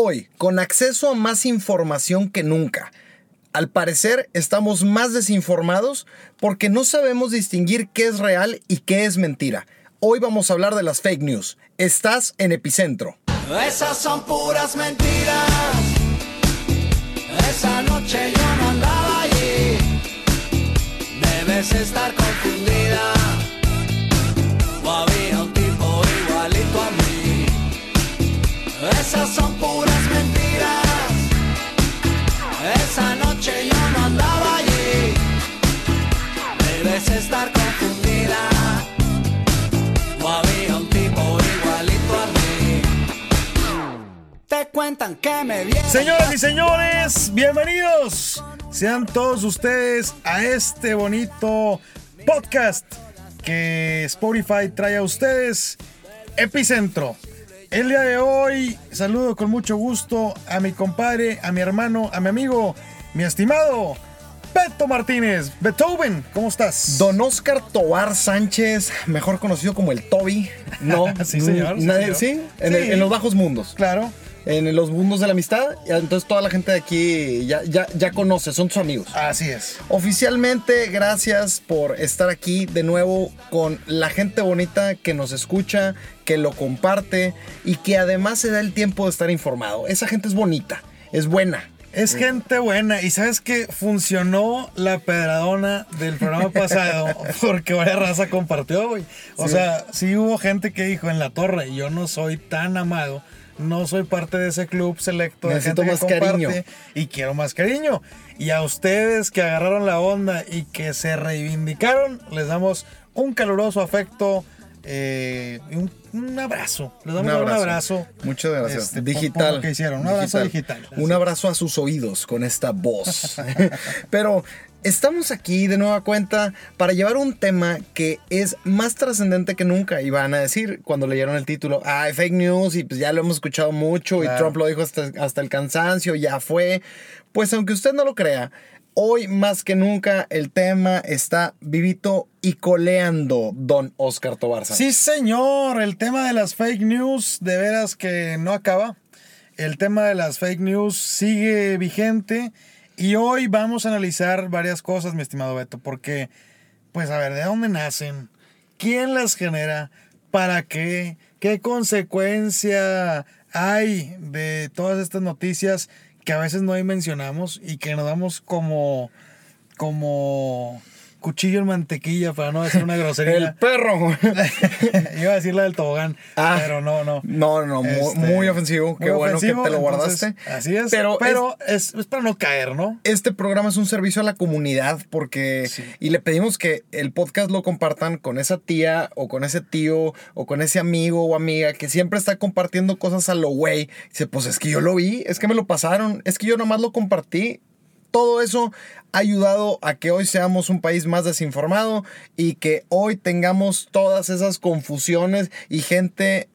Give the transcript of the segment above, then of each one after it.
Hoy, con acceso a más información que nunca. Al parecer, estamos más desinformados porque no sabemos distinguir qué es real y qué es mentira. Hoy vamos a hablar de las fake news. Estás en Epicentro. Esas son puras mentiras. Esa noche yo no andaba allí. Debes estar confundida. O había un tipo igualito a mí. Esas son puras Esa noche yo no andaba allí. Debes estar confundida. O había un tipo igualito a mí. Te cuentan que me viene. Señoras y señores, bienvenidos. Sean todos ustedes a este bonito podcast que Spotify trae a ustedes, Epicentro. El día de hoy saludo con mucho gusto a mi compadre, a mi hermano, a mi amigo, mi estimado Beto Martínez. Beethoven, ¿cómo estás? Don Oscar Tobar Sánchez, mejor conocido como el Toby. No, Sí, señor, sí, nadie- señor. ¿sí? En, el- Sí. en los bajos mundos. Claro. En los mundos de la amistad. Entonces toda la gente de aquí ya, ya, ya conoce, son sus amigos. Así es. Oficialmente, gracias por estar aquí de nuevo con la gente bonita que nos escucha, que lo comparte y que además se da el tiempo de estar informado. Esa gente es bonita, es buena. Es gente buena y sabes que funcionó la pedradona del programa pasado porque vaya raza compartió, güey. O Sí. sea, sí hubo gente que dijo en la torre, yo no soy tan amado, no soy parte de ese club selecto de Necesito gente más que cariño. y quiero más cariño. Y a ustedes que agarraron la onda y que se reivindicaron, les damos un caluroso afecto eh, y un, un abrazo. Les damos un abrazo. Muchas gracias. este, digital. lo que hicieron. Un abrazo digital. Un abrazo a sus oídos con esta voz. Pero estamos aquí de nueva cuenta para llevar un tema que es más trascendente que nunca. Y van a decir cuando leyeron el título, ah, fake news y pues ya lo hemos escuchado mucho y. Trump lo dijo hasta, hasta el cansancio, ya fue. Pues aunque usted no lo crea, hoy más que nunca el tema está vivito y coleando, don Oscar Tobar. Sí, señor, el tema de las fake news de veras que no acaba. El tema de las fake news sigue vigente y hoy vamos a analizar varias cosas, mi estimado Beto, porque, pues a ver, ¿de dónde nacen? ¿Quién las genera? ¿Para qué? ¿Qué consecuencia hay de todas estas noticias que a veces no dimensionamos y que nos damos como, como cuchillo en mantequilla, para no decir una grosería? El perro. Iba a decir la del tobogán, Ah. pero no, no. No, no, muy, Este, muy ofensivo. Qué muy bueno ofensivo, que te lo entonces, guardaste. así es. Pero, Pero, es, es para no caer, ¿no? este programa es un servicio a la comunidad porque Sí. y le pedimos que el podcast lo compartan con esa tía o con ese tío o con ese amigo o amiga que siempre está compartiendo cosas a lo güey. Dice, pues es que yo lo vi, es que me lo pasaron, es que yo nomás lo compartí. Todo eso ha ayudado a que hoy seamos un país más desinformado y que hoy tengamos todas esas confusiones y gente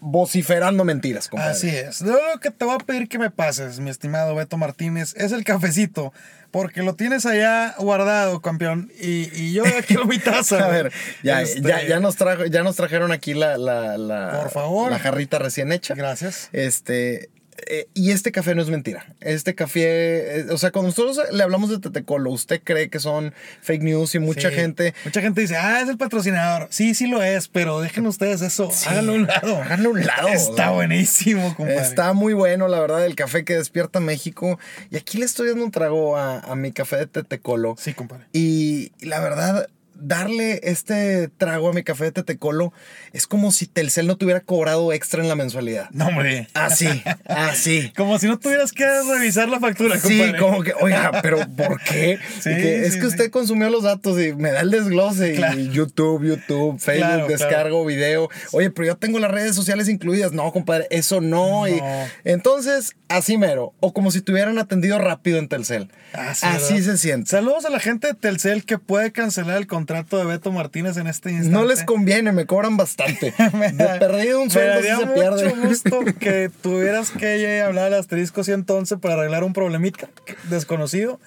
vociferando mentiras. compadre. Así es. Lo que te voy a pedir que me pases, mi estimado Beto Martínez, es el cafecito. Porque lo tienes allá guardado, campeón. Y, y yo quiero mi taza. A ver, ya, Este, ya, ya, nos trajo, ya nos trajeron aquí la, la, la- Por favor. la jarrita recién hecha. Gracias. Este, eh, y este café no es mentira. Este café, eh, o sea, cuando nosotros le hablamos de Tetecolo, usted cree que son fake news y mucha Sí. gente. Mucha gente dice, ah, es el patrocinador. Sí, sí lo es, pero dejen ustedes eso. Sí, Háganlo a un lado. háganlo a un lado, Está o sea. buenísimo, compadre. Está muy bueno, la verdad, el café que despierta México. Y aquí le estoy dando un trago a, a mi café de Tetecolo. Sí, compadre. Y la verdad, darle este trago a mi café de Tetecolo es como si Telcel no te hubiera cobrado extra en la mensualidad. No, hombre. Así, así. Como si no tuvieras que revisar la factura, Sí, compadre. como que, oiga, pero ¿por qué? Sí, es que sí. usted consumió los datos y me da el desglose Claro. y YouTube, YouTube, Facebook, Claro, descargo video. Oye, pero yo tengo las redes sociales incluidas. No, compadre, eso no. Y entonces, así mero. O como si te hubieran atendido rápido en Telcel. Así, así se siente. Saludos a la gente de Telcel que puede cancelar el contrato de Beto Martínez en este instante. No les conviene, me cobran bastante. De perdido un Me sueldo daría se mucho pierde. gusto que tuvieras que hablar al asterisco 111 para arreglar un problemita desconocido.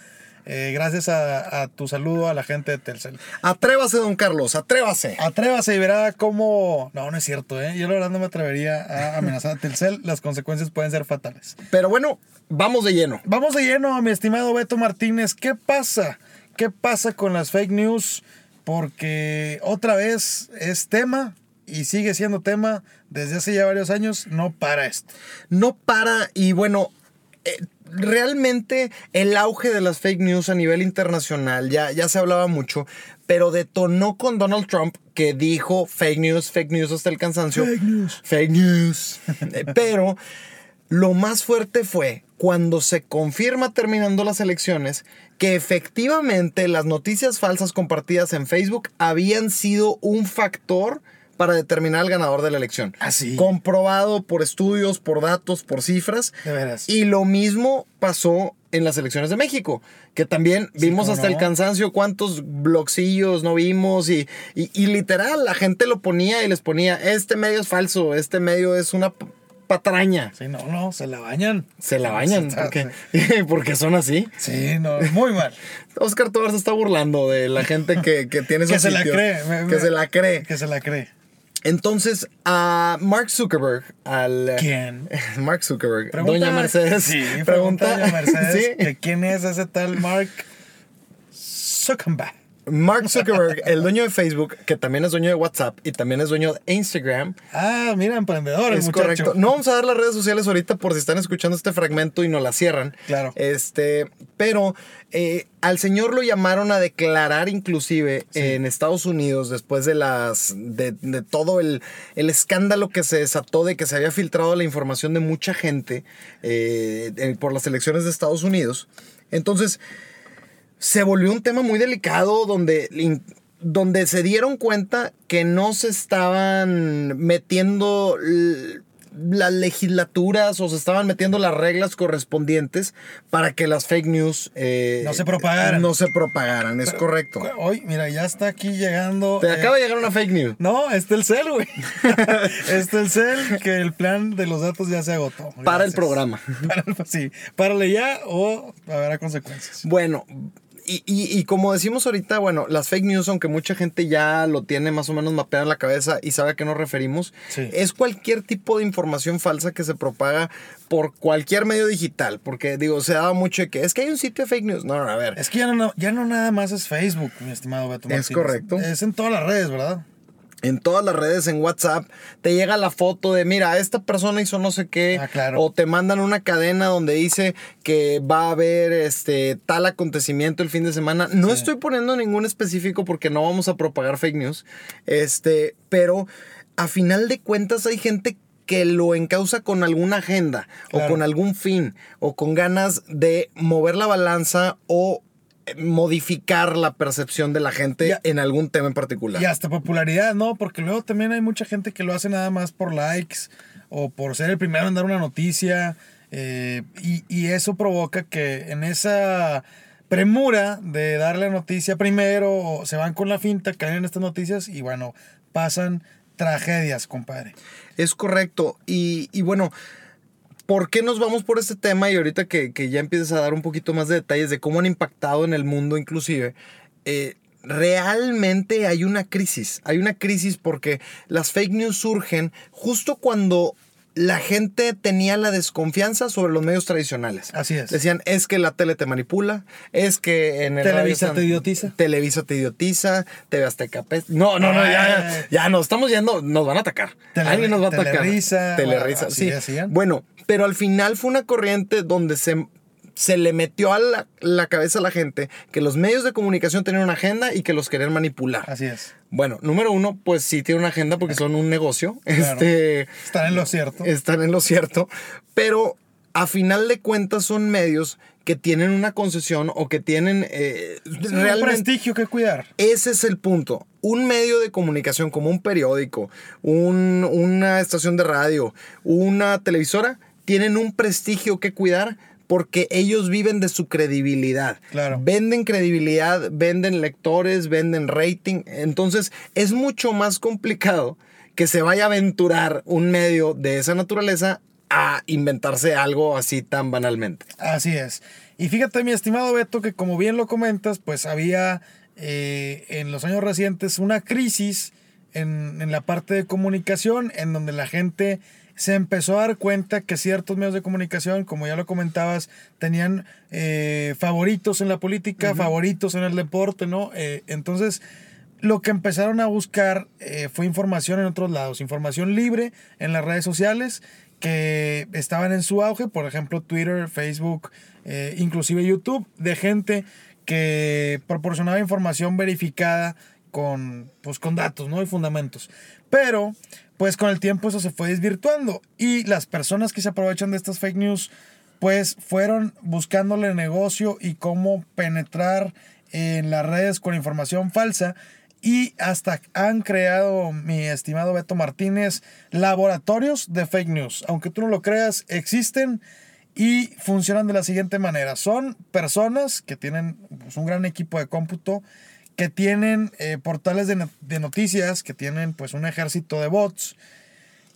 eh, gracias a, a tu saludo a la gente de Telcel. Atrévase, don Carlos, atrévase. Atrévase y verá cómo... No, no es cierto, ¿eh? Yo la verdad no me atrevería a amenazar a Telcel. Las consecuencias pueden ser fatales. Pero bueno, vamos de lleno. Vamos de lleno, mi estimado Beto Martínez. ¿Qué pasa? ¿Qué pasa con las fake news? Porque otra vez es tema y sigue siendo tema desde hace ya varios años. No para esto. No para y bueno, eh, realmente el auge de las fake news a nivel internacional ya, ya se hablaba mucho, pero detonó con Donald Trump que dijo fake news, fake news hasta el cansancio. Fake news. Fake news. Eh, pero lo más fuerte fue cuando se confirma terminando las elecciones que efectivamente las noticias falsas compartidas en Facebook habían sido un factor para determinar al ganador de la elección. ¿Ah, sí? Comprobado por estudios, por datos, por cifras. De veras. Y lo mismo pasó en las elecciones de México, que también vimos hasta el cansancio cuántos blogcillos no vimos y, y- y literal la gente lo ponía y les ponía, este medio es falso, este medio es una patraña. Sí, no, no, se la bañan. Se la bañan Sí, porque, porque son así. Sí, no, muy mal. Oscar Tobar se está burlando de la gente que, que tiene Que esos se la cree. me- Que me- se la cree. Que se la cree. Entonces, a Mark Zuckerberg, al... ¿Quién? Mark Zuckerberg, Pregunta- Doña Mercedes. Sí, pregunta a Doña Mercedes Sí. que quién es ese tal Mark Zuckerberg. Mark Zuckerberg, el dueño de Facebook, que también es dueño de WhatsApp y también es dueño de Instagram. Ah, mira, emprendedor es muchacho. correcto. No vamos a dar las redes sociales ahorita por si están escuchando este fragmento y no la cierran. Claro. Este, pero eh, al señor lo llamaron a declarar inclusive en Estados Unidos después de las de, de todo el, el escándalo que se desató de que se había filtrado la información de mucha gente eh, por las elecciones de Estados Unidos. Entonces, se volvió un tema muy delicado donde, donde se dieron cuenta que no se estaban metiendo las legislaturas o se estaban metiendo las reglas correspondientes para que las fake news eh, No se propagaran. No se propagaran, es correcto. Hoy, mira, ya está aquí llegando. Te eh, acaba de llegar una fake news. No, es Telcel, güey. es Telcel que el plan de los datos ya se agotó. Para el programa. Para el- sí, párale ya o habrá consecuencias. Bueno, y, y- y como decimos ahorita, bueno, las fake news, aunque mucha gente ya lo tiene más o menos mapeado en la cabeza y sabe a qué nos referimos, Sí. es cualquier tipo de información falsa que se propaga por cualquier medio digital. Porque, digo, se daba mucho de que es que hay un sitio de fake news. No, no, a ver. Es que ya no, ya no nada más es Facebook, mi estimado Beto Es Martínez. correcto. Es en todas las redes, ¿verdad? En todas las redes, en WhatsApp, te llega la foto de, mira, esta persona hizo no sé qué. Ah, claro. O te mandan una cadena donde dice que va a haber este, tal acontecimiento el fin de semana. No estoy poniendo ningún específico porque no vamos a propagar fake news. Este, pero a final de cuentas hay gente que lo encausa con alguna agenda Claro. o con algún fin o con ganas de mover la balanza o modificar la percepción de la gente Ya. en algún tema en particular. Y hasta popularidad, ¿no? Porque luego también hay mucha gente que lo hace nada más por likes o por ser el primero en dar una noticia. eh, y, y eso provoca que en esa premura de dar la noticia primero, se van con la finta, caen en estas noticias y bueno, pasan tragedias, compadre. Es correcto. Y, y bueno, ¿por qué nos vamos por este tema? Y ahorita que, que ya empiezas a dar un poquito más de detalles de cómo han impactado en el mundo inclusive, eh, realmente hay una crisis. Hay una crisis porque las fake news surgen justo cuando la gente tenía la desconfianza sobre los medios tradicionales. Así es. Decían, es que la tele te manipula, es que en el Televisa radio te idiotiza. Televisa te idiotiza, TV Azteca No, no, no, ya, ya, ya nos estamos yendo, nos van a atacar. Tele- Alguien nos va a atacar. Telerisa, Telerisa, así sí. decían. Bueno, pero al final fue una corriente donde se, se le metió a la, la cabeza a la gente que los medios de comunicación tenían una agenda y que los querían manipular. Así es. Bueno, número uno, pues sí tiene una agenda porque son un negocio. Claro. Este Están en lo cierto. están en lo cierto, pero a final de cuentas son medios que tienen una concesión o que tienen eh, Es un realmente prestigio que cuidar. ese es el punto. Un medio de comunicación como un periódico, un- una estación de radio, una televisora, tienen un prestigio que cuidar porque ellos viven de su credibilidad. Claro. Venden credibilidad, venden lectores, venden rating. Entonces es mucho más complicado que se vaya a aventurar un medio de esa naturaleza a inventarse algo así tan banalmente. Así es. Y fíjate, mi estimado Beto, que como bien lo comentas, pues había eh, en los años recientes una crisis en, en la parte de comunicación, en donde la gente se empezó a dar cuenta que ciertos medios de comunicación, como ya lo comentabas, tenían eh, favoritos en la política, favoritos en el deporte, ¿no? Eh, entonces, lo que empezaron a buscar eh, fue información en otros lados, información libre en las redes sociales que estaban en su auge, por ejemplo, Twitter, Facebook, inclusive YouTube, de gente que proporcionaba información verificada con, pues, con datos ¿no? y fundamentos. Pero, pues con el tiempo eso se fue desvirtuando y las personas que se aprovechan de estas fake news, pues fueron buscándole negocio y cómo penetrar en las redes con información falsa y hasta han creado, mi estimado Beto Martínez, laboratorios de fake news. Aunque tú no lo creas, existen y funcionan de la siguiente manera. Son personas que tienen pues, un gran equipo de cómputo, que tienen eh, portales de, no- de noticias, que tienen pues un ejército de bots.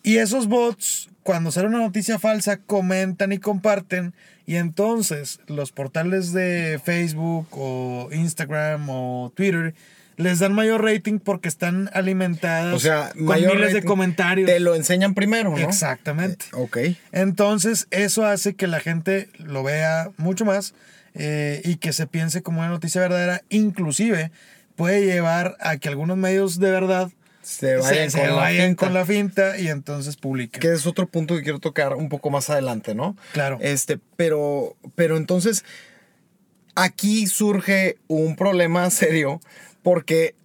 Y esos bots, cuando sale una noticia falsa, comentan y comparten. Y entonces los portales de Facebook o Instagram o Twitter les dan mayor rating porque están alimentadas O sea, con miles de comentarios. Te lo enseñan primero, ¿no? Exactamente. Ok. Entonces, eso hace que la gente lo vea mucho más eh, y que se piense como una noticia verdadera. Inclusive puede llevar a que algunos medios de verdad Se vayan, se, con, se la vayan con la finta y entonces publiquen. Que es otro punto que quiero tocar un poco más adelante, ¿no? Claro. Este, pero, pero entonces, aquí surge un problema serio porque,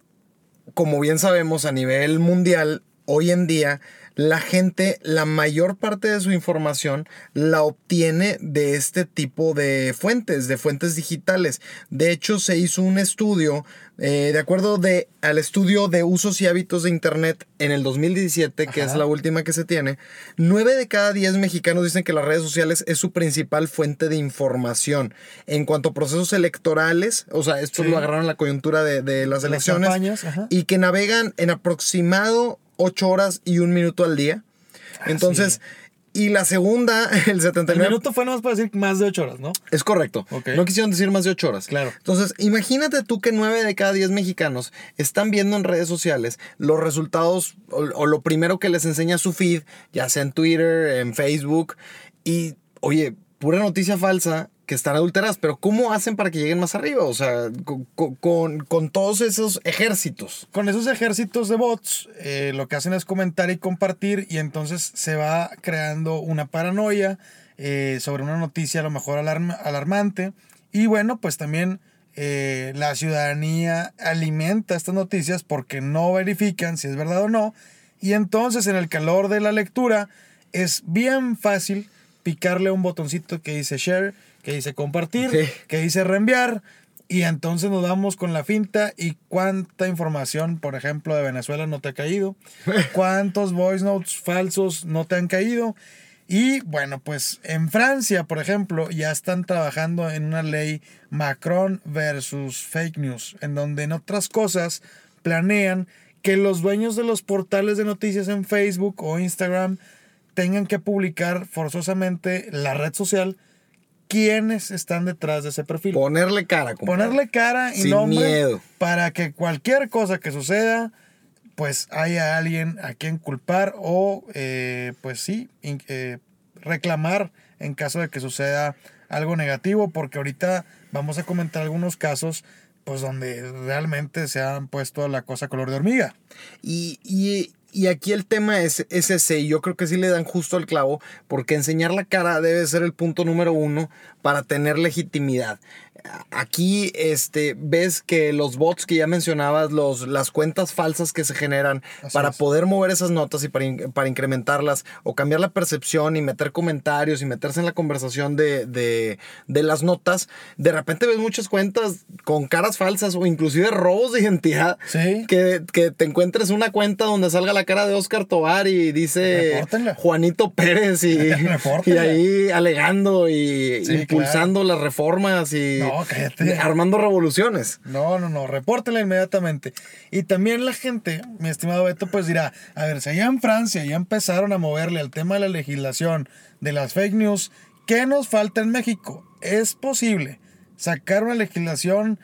como bien sabemos, a nivel mundial, hoy en día, la gente, la mayor parte de su información la obtiene de este tipo de fuentes, de fuentes digitales. De hecho, se hizo un estudio, eh, de acuerdo de, al estudio de usos y hábitos de Internet en el 2017, que Ajá. es la última que se tiene, 9 de cada 10 mexicanos dicen que las redes sociales es su principal fuente de información. En cuanto a procesos electorales, o sea, esto Sí. lo agarraron en la coyuntura de, de las elecciones, y que navegan en aproximado 8 horas y un minuto al día. Entonces, y la segunda, el El 79... minuto fue nomás para decir más de 8 horas, ¿no? Es correcto. No quisieron decir más de 8 horas. Claro. Entonces, imagínate tú que 9 de cada 10 mexicanos están viendo en redes sociales los resultados o, o lo primero que les enseña su feed, ya sea en Twitter, en Facebook, y, oye, pura noticia falsa que están adulteradas, pero ¿cómo hacen para que lleguen más arriba? O sea, con, con- con- todos esos ejércitos. Con esos ejércitos de bots, eh, lo que hacen es comentar y compartir y entonces se va creando una paranoia eh, sobre una noticia a lo mejor alarma- alarmante. Y bueno, pues también eh, la ciudadanía alimenta estas noticias porque no verifican si es verdad o no. Y entonces en el calor de la lectura es bien fácil picarle un botoncito que dice share, que dice compartir, Sí. que dice reenviar. Y entonces nos vamos con la finta y cuánta información, por ejemplo, de Venezuela no te ha caído, cuántos voice notes falsos no te han caído. Y bueno, pues en Francia, por ejemplo, ya están trabajando en una ley Macron versus fake news, en donde en otras cosas planean que los dueños de los portales de noticias en Facebook o Instagram tengan que publicar forzosamente la red social quiénes están detrás de ese perfil. Ponerle cara. compadre. Ponerle cara y Sin nombre miedo. para que cualquier cosa que suceda, pues haya alguien a quien culpar o, eh, pues sí, in- eh, reclamar en caso de que suceda algo negativo, porque ahorita vamos a comentar algunos casos, pues donde realmente se han puesto la cosa color de hormiga. Y, y- y aquí el tema es, es ese, y yo creo que sí le dan justo al clavo, porque enseñar la cara debe ser el punto número uno para tener legitimidad. Aquí este, ves que los bots que ya mencionabas, los, las cuentas falsas que se generan Así para es. poder mover esas notas y para, in- para incrementarlas o cambiar la percepción y meter comentarios y meterse en la conversación de, de, de las notas, de repente ves muchas cuentas con caras falsas o inclusive robos de identidad Sí. que, que te encuentres una cuenta donde salga la cara de Oscar Tobar y dice. Juanito Pérez y, y ahí alegando y Sí, impulsando las reformas y No, armando revoluciones. No, no, no, repórtela inmediatamente. Y también la gente, mi estimado Beto, pues dirá, a ver, si allá en Francia ya empezaron a moverle al tema de la legislación de las fake news, ¿qué nos falta en México? ¿Es posible sacar una legislación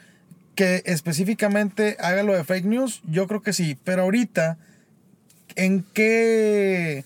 que específicamente haga lo de fake news? Yo creo que sí, pero ahorita, ¿en qué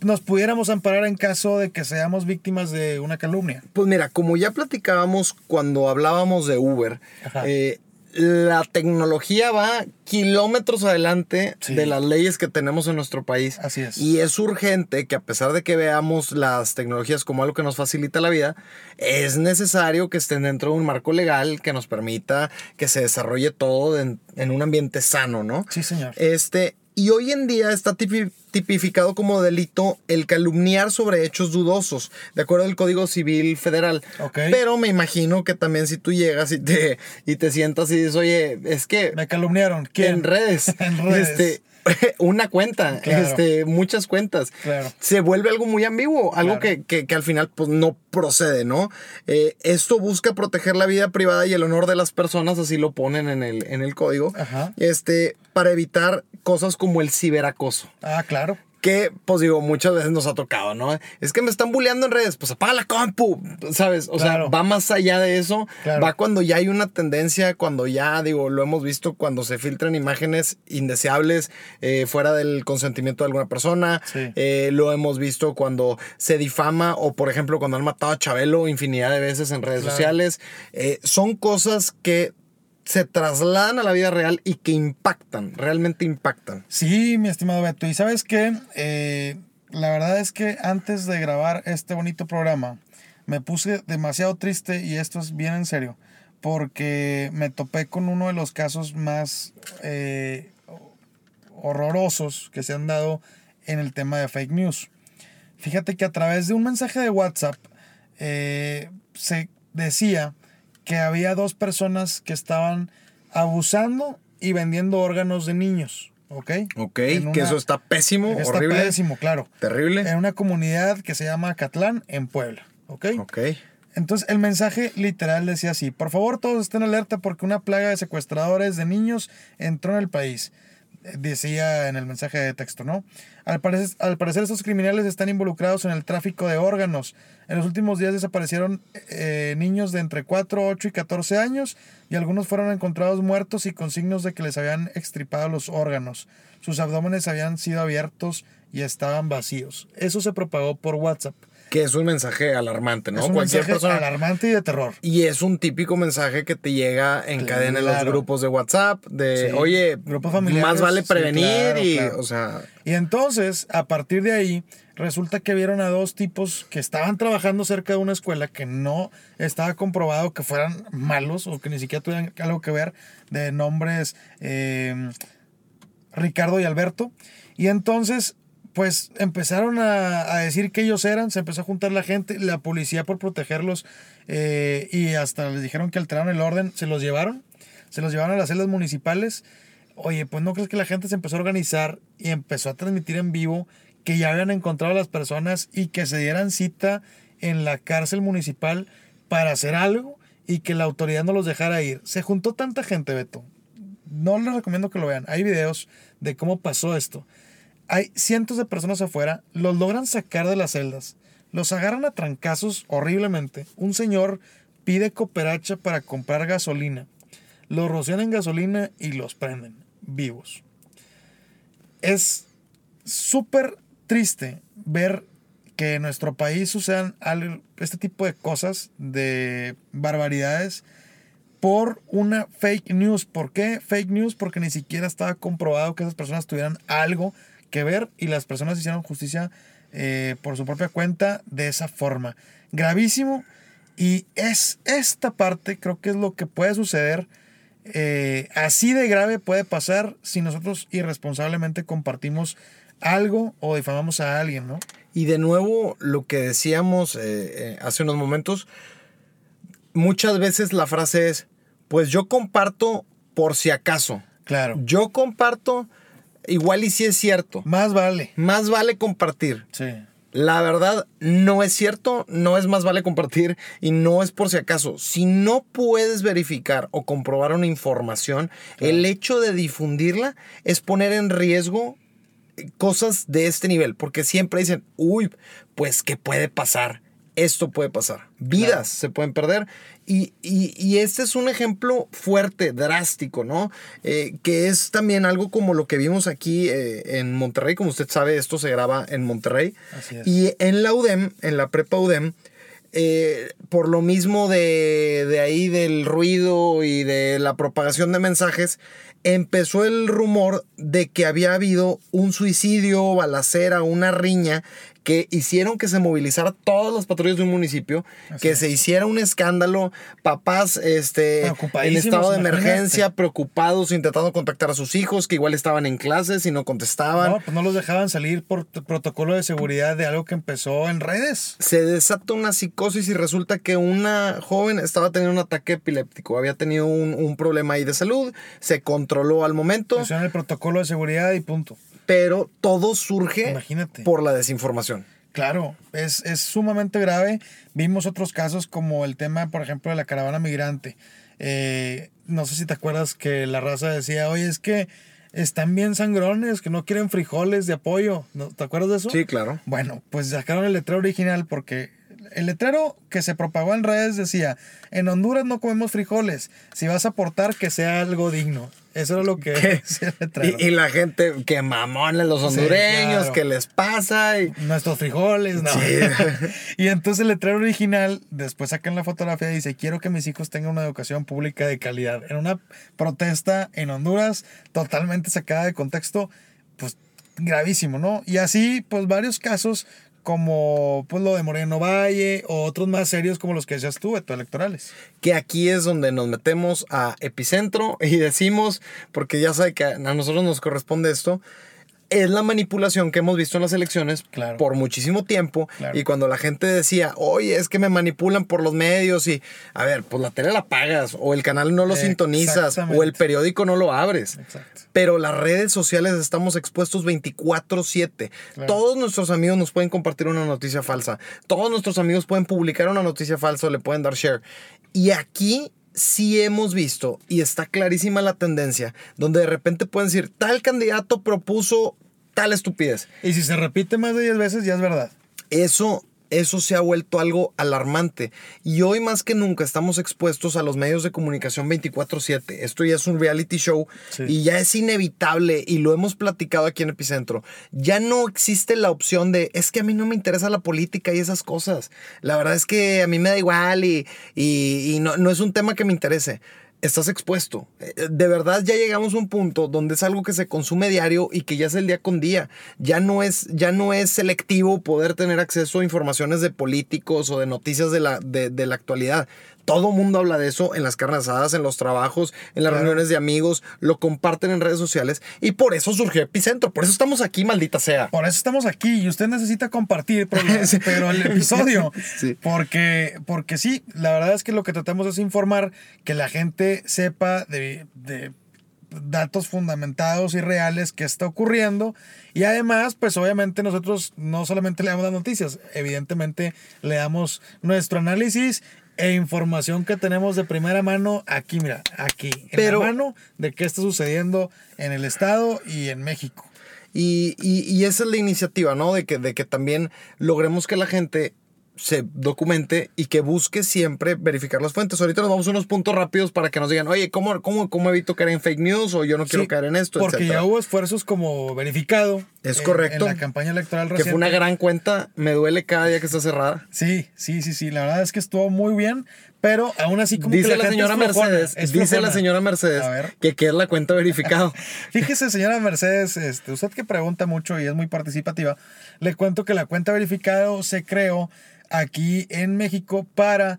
nos pudiéramos amparar en caso de que seamos víctimas de una calumnia? Pues mira, como ya platicábamos cuando hablábamos de Uber, eh, la tecnología va kilómetros adelante Sí. de las leyes que tenemos en nuestro país. Así es. Y es urgente que a pesar de que veamos las tecnologías como algo que nos facilita la vida, es necesario que estén dentro de un marco legal que nos permita que se desarrolle todo en, en un ambiente sano, ¿no? Sí, señor. Este, y hoy en día está tipi- tipificado como delito el calumniar sobre hechos dudosos, de acuerdo al Código Civil Federal. Pero me imagino que también si tú llegas y te, y te sientas y dices, oye, es que Me calumniaron. ¿Quién? en redes, En redes. Este, una cuenta, Claro. este, muchas cuentas. Claro. Se vuelve algo muy ambiguo, algo que, que- que al final pues no procede, ¿no? Eh, esto busca proteger la vida privada y el honor de las personas, así lo ponen en el, en el código, Ajá. este, para evitar cosas como el ciberacoso. Ah, claro. Que, pues digo, muchas veces nos ha tocado, ¿no? Es que me están bulleando en redes, pues apaga la compu, ¿sabes? O Claro. sea, va más allá de eso, Claro. va cuando ya hay una tendencia, cuando ya, digo, lo hemos visto cuando se filtran imágenes indeseables eh, fuera del consentimiento de alguna persona, Sí. Eh, lo hemos visto cuando se difama o, por ejemplo, cuando han matado a Chabelo infinidad de veces en redes Claro. sociales. Eh, son cosas que se trasladan a la vida real y que impactan, realmente impactan. Sí, mi estimado Beto. Y sabes qué, Eh, la verdad es que antes de grabar este bonito programa, me puse demasiado triste y esto es bien en serio, porque me topé con uno de los casos más eh, horrorosos que se han dado en el tema de fake news. Fíjate que a través de un mensaje de WhatsApp eh, se decía que había dos personas que estaban abusando y vendiendo órganos de niños. ¿Ok? Ok, que eso está pésimo, Está horrible, pésimo, claro. terrible. En una comunidad que se llama Catlán, en Puebla. ¿Ok? Ok. Entonces el mensaje literal decía así, por favor todos estén alerta porque una plaga de secuestradores de niños entró en el país. Decía en el mensaje de texto, ¿no? Al parecer, al parecer estos criminales están involucrados en el tráfico de órganos. En los últimos días desaparecieron eh, niños de entre 4, 8 y 14 años y algunos fueron encontrados muertos y con signos de que les habían extripado los órganos. Sus abdómenes habían sido abiertos y estaban vacíos. Eso se propagó por WhatsApp. Que es un mensaje alarmante, ¿no? es un Cualquier mensaje persona. alarmante y de terror. Y es un típico mensaje que te llega en cadena en los grupos de WhatsApp de, Sí. oye, Grupos familiares, más vale sí, prevenir claro, y, claro. o sea, Y entonces, a partir de ahí, resulta que vieron a dos tipos que estaban trabajando cerca de una escuela que no estaba comprobado que fueran malos o que ni siquiera tuvieran algo que ver de nombres eh, Ricardo y Alberto. Y entonces, pues empezaron a, a decir que ellos eran, se empezó a juntar la gente, la policía por protegerlos eh, y hasta les dijeron que alteraron el orden, se los llevaron, se los llevaron a las celdas municipales. Oye, pues no crees que la gente se empezó a organizar y empezó a transmitir en vivo que ya habían encontrado a las personas y que se dieran cita en la cárcel municipal para hacer algo y que la autoridad no los dejara ir. Se juntó tanta gente, Beto. No les recomiendo que lo vean. Hay videos de cómo pasó esto. Hay cientos de personas afuera, los logran sacar de las celdas, los agarran a trancazos horriblemente. Un señor pide cooperacha para comprar gasolina, los rocian en gasolina y los prenden vivos. Es súper triste ver que en nuestro país sucedan este tipo de cosas, de barbaridades, por una fake news. ¿Por qué fake news? Porque ni siquiera estaba comprobado que esas personas tuvieran algo que ver y las personas hicieron justicia eh, por su propia cuenta de esa forma. Gravísimo. Y es esta parte, creo que es lo que puede suceder. eh, así de grave puede pasar si nosotros irresponsablemente compartimos algo o difamamos a alguien, ¿no? Y de nuevo, lo que decíamos eh, hace unos momentos, muchas veces la frase es, pues yo comparto por si acaso. Claro. Yo comparto igual y si es cierto. Más vale. Más vale compartir. Sí. La verdad, no es cierto, no es más vale compartir y no es por si acaso. Si no puedes verificar o comprobar una información, el hecho de difundirla es poner en riesgo cosas de este nivel, porque siempre dicen, uy, pues, ¿qué puede pasar? Esto puede pasar. Vidas Claro. se pueden perder. Y, y- y este es un ejemplo fuerte, drástico, ¿no? Eh, que es también algo como lo que vimos aquí eh, en Monterrey. Como usted sabe, esto se graba en Monterrey. Así es. Y en la UDEM, en la prepa UDEM, eh, por lo mismo de, de ahí del ruido y de la propagación de mensajes, empezó el rumor de que había habido un suicidio, balacera, una riña que hicieron que se movilizara todas las patrullas de un municipio, Así que es. se hiciera un escándalo, papás este, en estado de imagínate. emergencia, preocupados, intentando contactar a sus hijos, que igual estaban en clases y no contestaban. No, pues no los dejaban salir por protocolo de seguridad de algo que empezó en redes. se desata una psicosis y resulta que una joven estaba teniendo un ataque epiléptico, había tenido un, un problema ahí de salud, se controló al momento, Pusieron el protocolo de seguridad y punto. Pero todo surge Imagínate. por la desinformación. Claro, es, es sumamente grave. Vimos otros casos como el tema, por ejemplo, de la caravana migrante. Eh, no sé si te acuerdas que la raza decía, oye, es que están bien sangrones, que no quieren frijoles de apoyo. ¿No? ¿Te acuerdas de eso? Sí, claro. Bueno, pues sacaron el letrero original porque el letrero que se propagó en redes decía, en Honduras no comemos frijoles, si vas a aportar que sea algo digno. Eso era lo que ¿Qué? letrero. Y, y la gente, que mamones los Sí, hondureños, claro. ¿qué les pasa? Y, Nuestros frijoles, no. Sí. y entonces el letrero original, después sacan la fotografía y dice, quiero que mis hijos tengan una educación pública de calidad. En una protesta en Honduras, totalmente sacada de contexto, pues gravísimo, ¿no? Y así, pues varios casos como pues lo de Moreno Valle o otros más serios como los que decías tú, Beto, electorales. que aquí es donde nos metemos a epicentro y decimos, porque ya sabe que a nosotros nos corresponde esto, es la manipulación que hemos visto en las elecciones Claro. por muchísimo tiempo. Claro. Y cuando la gente decía, oye, es que me manipulan por los medios y, a ver, pues la tele la pagas, o el canal no lo sintonizas, o el periódico no lo abres. Exacto. Pero las redes sociales estamos expuestos 24/7. Claro. Todos nuestros amigos nos pueden compartir una noticia falsa. Todos nuestros amigos pueden publicar una noticia falsa o le pueden dar share. Y aquí sí hemos visto, y está clarísima la tendencia, donde de repente pueden decir, tal candidato propuso tal estupidez. Y si se repite más de 10 veces, ya es verdad. Eso, eso se ha vuelto algo alarmante. Y hoy más que nunca estamos expuestos a los medios de comunicación 24/7. Esto ya es un reality show Sí. y ya es inevitable y lo hemos platicado aquí en Epicentro. Ya no existe la opción de, es que a mí no me interesa la política y esas cosas. La verdad es que a mí me da igual y, y- y no, no es un tema que me interese. Estás expuesto. Eh, De verdad ya llegamos a un punto donde es algo que se consume diario y que ya es el día con día. Ya no es, ya no es selectivo poder tener acceso a informaciones de políticos o de noticias de la, de, de la actualidad. Todo mundo habla de eso en las carnes asadas, en los trabajos, en las Claro. reuniones de amigos, lo comparten en redes sociales y por eso surgió Epicentro. Por eso estamos aquí, maldita sea. Por eso estamos aquí y usted necesita compartir, pero, pero el episodio. Sí. Porque, porque sí, la verdad es que lo que tratamos es informar que la gente sepa de, de datos fundamentados y reales que está ocurriendo. Y además, pues obviamente nosotros no solamente le damos las noticias, evidentemente le damos nuestro análisis e información que tenemos de primera mano aquí, mira, aquí, en Pero- la mano de qué está sucediendo en el estado y en México. Y, y- y esa es la iniciativa, ¿no? De que, de que también logremos que la gente se documente y que busque siempre verificar las fuentes. Ahorita nos vamos a unos puntos rápidos para que nos digan, oye, ¿cómo, cómo, cómo evito caer en fake news? O yo no quiero Sí, caer en esto, Porque etcétera. ya hubo esfuerzos como verificado. Es en- correcto. En la campaña electoral Que reciente. fue una gran cuenta, me duele cada día que está cerrada. Sí, sí, sí, sí. La verdad es que estuvo muy bien, pero aún así como Dice que la, gente señora flojona, Mercedes, es dice la señora Mercedes que, que es la cuenta verificada. Fíjese, señora Mercedes, este, usted que pregunta mucho y es muy participativa, le cuento que la cuenta verificado se creó aquí en México para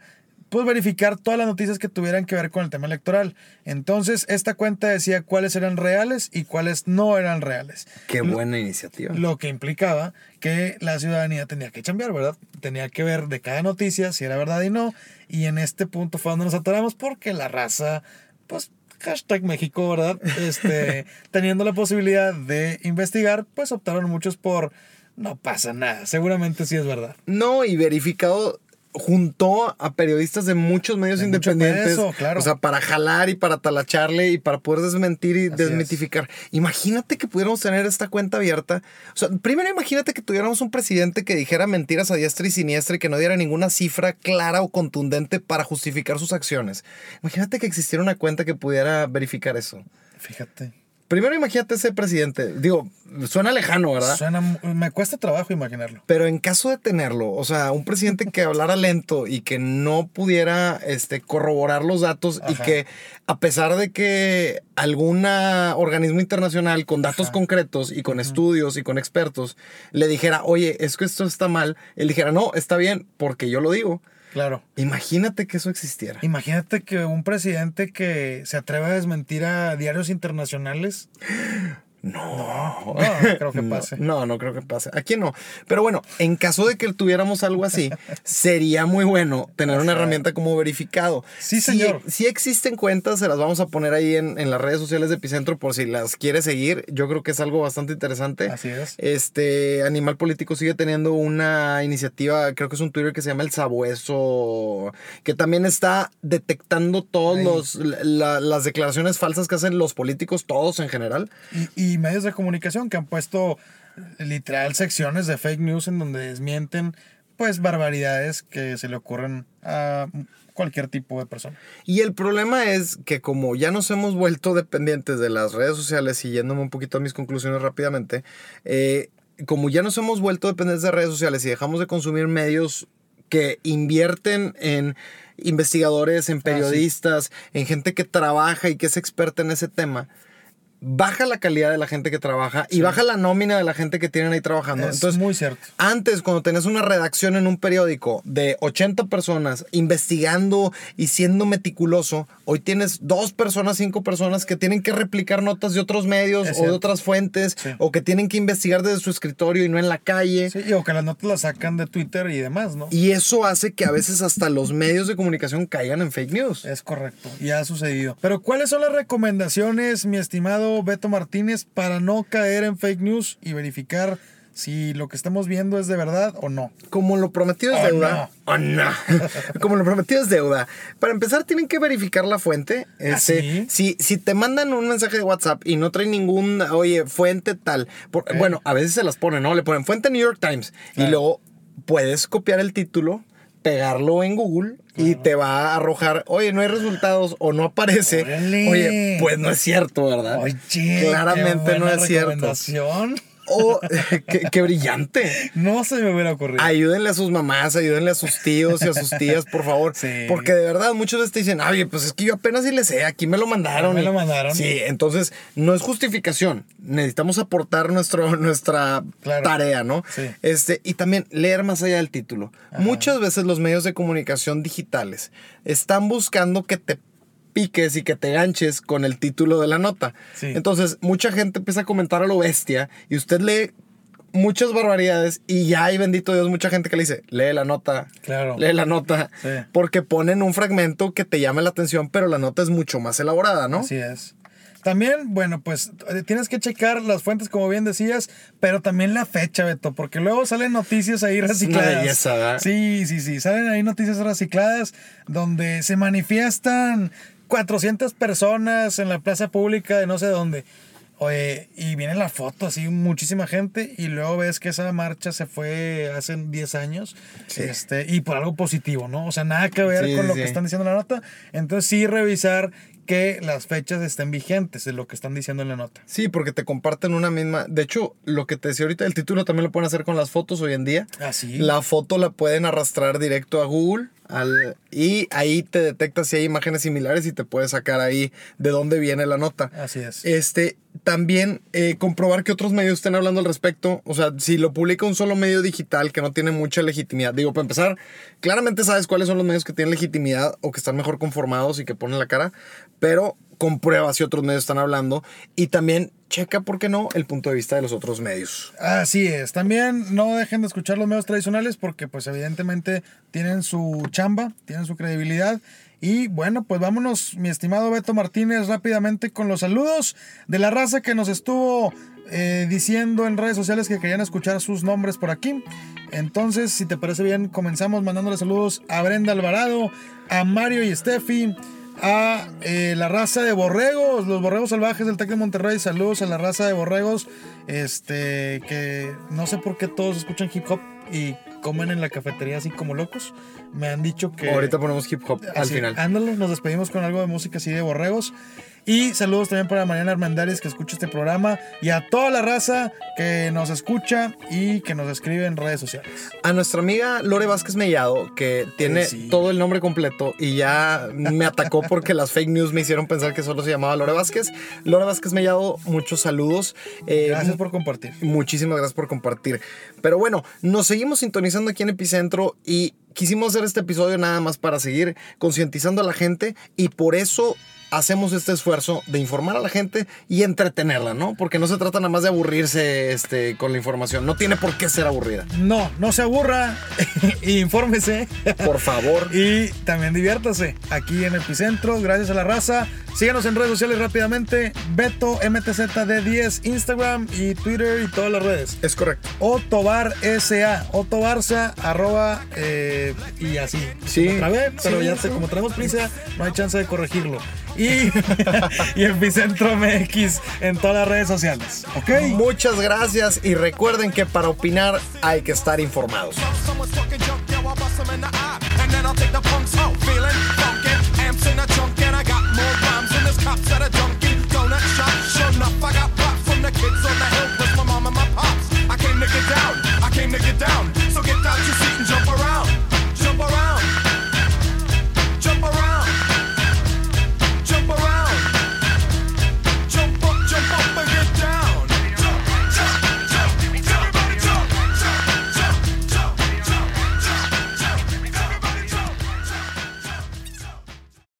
pues verificar todas las noticias que tuvieran que ver con el tema electoral. Entonces, esta cuenta decía cuáles eran reales y cuáles no eran reales. Qué Lo- buena iniciativa. Lo que implicaba que la ciudadanía tenía que cambiar, ¿verdad? Tenía que ver de cada noticia si era verdad y no. Y en este punto fue donde nos atoramos porque la raza, pues, hashtag México, ¿verdad? Este, teniendo la posibilidad de investigar, pues optaron muchos por no pasa nada. Seguramente sí es verdad. No, y verificado juntó a periodistas de muchos medios De mucho independientes. peso, claro. O sea, para jalar y para talacharle y para poder desmentir y Así desmitificar. Imagínate que pudiéramos tener esta cuenta abierta. O sea, primero imagínate que tuviéramos un presidente que dijera mentiras a diestra y siniestra y que no diera ninguna cifra clara o contundente para justificar sus acciones. Imagínate que existiera una cuenta que pudiera verificar eso. Fíjate. Primero imagínate ese presidente. Digo, suena lejano, ¿verdad? Suena, me cuesta trabajo imaginarlo. Pero en caso de tenerlo, o sea, un presidente que hablara lento y que no pudiera este, corroborar los datos y que a pesar de que algún organismo internacional con datos Ajá. concretos y con estudios y con expertos le dijera, oye, es que esto está mal, él dijera, no, está bien, porque yo lo digo. Claro. Imagínate que eso existiera. Imagínate que un presidente que se atreve a desmentir a diarios internacionales. No, No, no creo que No, pase. No, no creo que pase. Aquí no. Pero bueno, en caso de que tuviéramos algo así, sería muy bueno tener una herramienta como verificado. Sí, señor. Si, existen cuentas, se las vamos a poner ahí en, en las redes sociales de Epicentro por si las quiere seguir. Yo creo que es algo bastante interesante. Así es. Este Animal Político sigue teniendo una iniciativa, creo que es un Twitter que se llama El Sabueso, que también está detectando todas la- las declaraciones falsas que hacen los políticos, todos en general. Y, y medios de comunicación que han puesto eh, literal secciones de fake news en donde desmienten pues barbaridades que se le ocurren a cualquier tipo de persona. Y el problema es que como ya nos hemos vuelto dependientes de las redes sociales, y yéndome un poquito a mis conclusiones rápidamente, eh, como ya nos hemos vuelto dependientes de redes sociales y dejamos de consumir medios que invierten en investigadores, en periodistas, en gente que trabaja y que es experta en ese tema, baja la calidad de la gente que trabaja y baja la nómina de la gente que tienen ahí trabajando. es Entonces, muy cierto. antes, cuando tenías una redacción en un periódico de 80 personas investigando y siendo meticuloso, hoy tienes dos personas, cinco personas que tienen que replicar notas de otros medios Es o de otras fuentes Sí. o que tienen que investigar desde su escritorio y no en la calle. Sí, y o que las notas las sacan de Twitter y demás, ¿no? Y eso hace que a veces hasta los medios de comunicación caigan en fake news. Es correcto, y ha sucedido. Pero ¿cuáles son las recomendaciones, mi estimado Beto Martínez, para no caer en fake news y verificar si lo que estamos viendo es de verdad o no? Como lo prometido es Oh, deuda. Oh, no. Como lo prometido es deuda. Para empezar, tienen que verificar la fuente. Este, sí? si, si te mandan un mensaje de WhatsApp y no trae ningún, oye, fuente tal. por-. Bueno, a veces se las ponen, ¿no? Le ponen fuente New York Times. Y luego puedes copiar el título, pegarlo en Google y te va a arrojar, oye, no hay resultados o no aparece. Órale. Oye, pues no es cierto, ¿verdad? Oye, Claramente qué no es cierto. Recomendación. Oh, qué, qué brillante. No se me hubiera ocurrido. Ayúdenle a sus mamás, ayúdenle a sus tíos y a sus tías, por favor. Sí. Porque de verdad muchos veces te dicen, oye, pues es que yo apenas si le sé, aquí me lo mandaron. Me y- lo mandaron. Sí, entonces no es justificación. Necesitamos aportar nuestro, nuestra Claro. tarea, ¿no? Sí. Este, y también leer más allá del título. Muchas veces los medios de comunicación digitales están buscando que te piques y que te ganches con el título de la nota. Sí. Entonces, mucha gente empieza a comentar a lo bestia y usted lee muchas barbaridades y ya hay, bendito Dios, mucha gente que le dice, lee la nota, Claro. lee la nota, Sí. porque ponen un fragmento que te llame la atención, pero la nota es mucho más elaborada, ¿no? Así es. También, bueno, pues eh, tienes que checar las fuentes, como bien decías, pero también la fecha, Beto, porque luego salen noticias ahí una recicladas. belleza, ¿verdad? Sí, sí, sí. Salen ahí noticias recicladas donde se manifiestan 400 personas en la plaza pública de no sé dónde. Oye, y viene la foto, así, muchísima gente, y luego ves que esa marcha se fue hace 10 años, Sí. este, y por algo positivo, ¿no? O sea, nada que ver Sí, con lo sí. que están diciendo en la nota. Entonces, sí revisar que las fechas estén vigentes de lo que están diciendo en la nota. Sí, porque te comparten una misma. De hecho, lo que te decía ahorita del título también lo pueden hacer con las fotos hoy en día. Así. La foto la pueden arrastrar directo a Google al- y ahí te detecta si hay imágenes similares y te puede sacar ahí de dónde viene la nota. Así es. Este, también eh, comprobar que otros medios estén hablando al respecto. O sea, si lo publica un solo medio digital que no tiene mucha legitimidad. Digo, para empezar, claramente sabes cuáles son los medios que tienen legitimidad o que están mejor conformados y que ponen la cara. Pero comprueba si otros medios están hablando y también checa, ¿por qué no?, el punto de vista de los otros medios. Así es. También no dejen de escuchar los medios tradicionales porque pues evidentemente tienen su chamba, tienen su credibilidad. Y bueno, pues vámonos, mi estimado Beto Martínez, rápidamente con los saludos de la raza que nos estuvo eh, diciendo en redes sociales que querían escuchar sus nombres por aquí. Entonces, si te parece bien, comenzamos mandándole saludos a Brenda Alvarado, a Mario y Steffi, a eh, la raza de borregos, los borregos salvajes del Tec de Monterrey. Saludos a la raza de borregos. Este, que no sé por qué todos escuchan hip hop y comen en la cafetería así como locos. Me han dicho que. Ahorita ponemos hip hop al final. Ándalo, nos despedimos con algo de música así de borregos. Y saludos también para Mariana Hernández que escucha este programa y a toda la raza que nos escucha y que nos escribe en redes sociales. A nuestra amiga Lore Vázquez Mellado, que tiene sí. todo el nombre completo y ya me atacó porque las fake news me hicieron pensar que solo se llamaba Lore Vázquez. Lore Vázquez Mellado, muchos saludos. Eh, Gracias por compartir. Muchísimas gracias por compartir. Pero bueno, nos seguimos sintonizando aquí en Epicentro y quisimos hacer este episodio nada más para seguir concientizando a la gente y por eso hacemos este esfuerzo de informar a la gente y entretenerla, ¿no? Porque no se trata nada más de aburrirse este, con la información. No tiene por qué ser aburrida. No, no se aburra, infórmese Por favor. y también diviértase aquí en Epicentro. Gracias a la raza. Síganos en redes sociales rápidamente. Beto MTZD10, Instagram y Twitter y todas las redes. Es correcto. O SA, o arroba eh, y así. Sí. Otra vez, pero ya sí. como tenemos prisa, no hay chance de corregirlo. Y, y Epicentro MX en todas las redes sociales. ¿Ok? Muchas gracias y recuerden que para opinar hay que estar informados. cops at a Dunkin' Donut shop. Sure enough, I got pop from the kids on the hill with my mom and my pops. I came to get down, I came to get down.